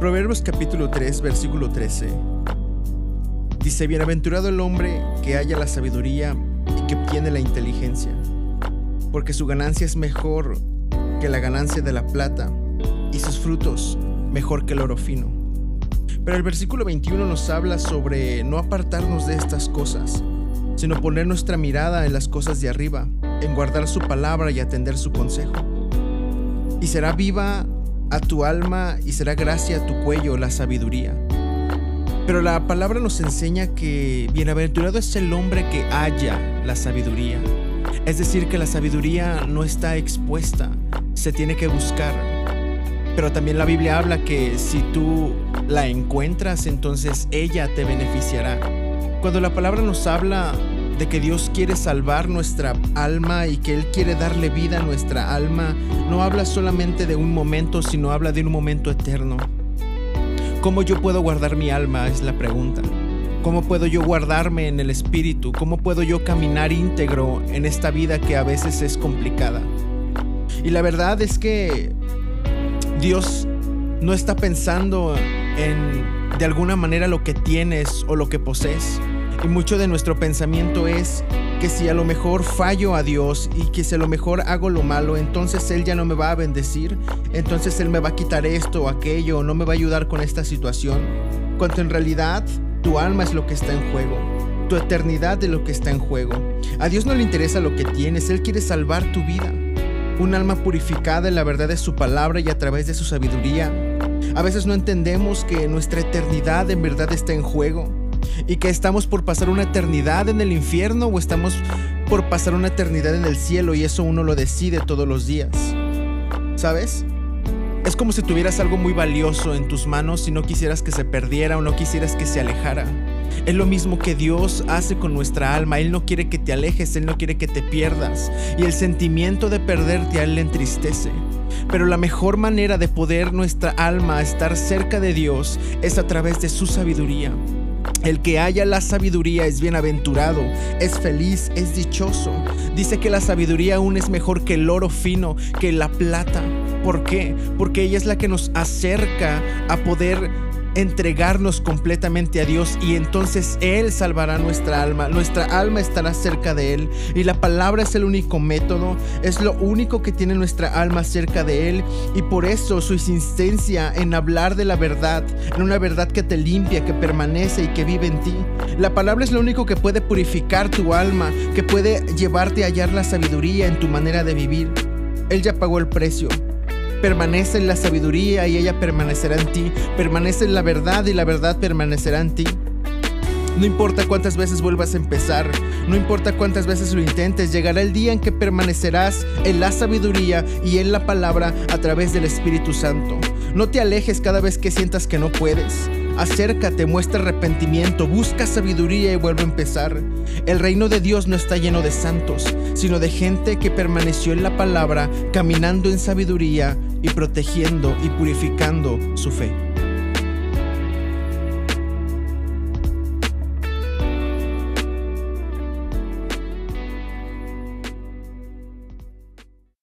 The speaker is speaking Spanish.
Proverbios capítulo 3, versículo 13. Dice, bienaventurado el hombre que haya la sabiduría y que obtiene la inteligencia, porque su ganancia es mejor que la ganancia de la plata y sus frutos mejor que el oro fino. Pero el versículo 21 nos habla sobre no apartarnos de estas cosas, sino poner nuestra mirada en las cosas de arriba, en guardar su palabra y atender su consejo. Y será viva a tu alma y será gracia a tu cuello la sabiduría. Pero la palabra nos enseña que bienaventurado es el hombre que haya la sabiduría. Es decir, que la sabiduría no está expuesta, se tiene que buscar. Pero también la Biblia habla que si tú la encuentras, entonces ella te beneficiará. Cuando la palabra nos habla de que Dios quiere salvar nuestra alma y que Él quiere darle vida a nuestra alma, no habla solamente de un momento, sino habla de un momento eterno. ¿Cómo yo puedo guardar mi alma? Es la pregunta. ¿Cómo puedo yo guardarme en el espíritu? ¿Cómo puedo yo caminar íntegro en esta vida que a veces es complicada? Y la verdad es que Dios no está pensando en de alguna manera lo que tienes o lo que posees. Y mucho de nuestro pensamiento es que si a lo mejor fallo a Dios y que si a lo mejor hago lo malo, entonces Él ya no me va a bendecir, entonces Él me va a quitar esto o aquello, no me va a ayudar con esta situación. Cuando en realidad tu alma es lo que está en juego, tu eternidad es lo que está en juego. A Dios no le interesa lo que tienes, Él quiere salvar tu vida. Un alma purificada en la verdad de su palabra y a través de su sabiduría. A veces no entendemos que nuestra eternidad en verdad está en juego y que estamos por pasar una eternidad en el infierno o estamos por pasar una eternidad en el cielo y eso uno lo decide todos los días. ¿Sabes? Es como si tuvieras algo muy valioso en tus manos y no quisieras que se perdiera o no quisieras que se alejara. Es lo mismo que Dios hace con nuestra alma. Él no quiere que te alejes, Él no quiere que te pierdas. Y el sentimiento de perderte a Él le entristece. Pero la mejor manera de poder nuestra alma estar cerca de Dios es a través de su sabiduría. El que haya la sabiduría es bienaventurado, es feliz, es dichoso. Dice que la sabiduría aún es mejor que el oro fino, que la plata. ¿Por qué? Porque ella es la que nos acerca a poder entregarnos completamente a Dios y entonces Él salvará nuestra alma, nuestra alma estará cerca de Él y la palabra es el único método, es lo único que tiene nuestra alma cerca de Él y por eso su insistencia en hablar de la verdad, en una verdad que te limpia, que permanece y que vive en ti. La palabra es lo único que puede purificar tu alma, que puede llevarte a hallar la sabiduría en tu manera de vivir. Él ya pagó el precio. Permanece en la sabiduría y ella permanecerá en ti. Permanece en la verdad y la verdad permanecerá en ti. No importa cuántas veces vuelvas a empezar, no importa cuántas veces lo intentes, llegará el día en que permanecerás en la sabiduría y en la palabra a través del Espíritu Santo. No te alejes cada vez que sientas que no puedes. Acércate, muestra arrepentimiento, busca sabiduría y vuelve a empezar. El reino de Dios no está lleno de santos, sino de gente que permaneció en la palabra, caminando en sabiduría y protegiendo y purificando su fe.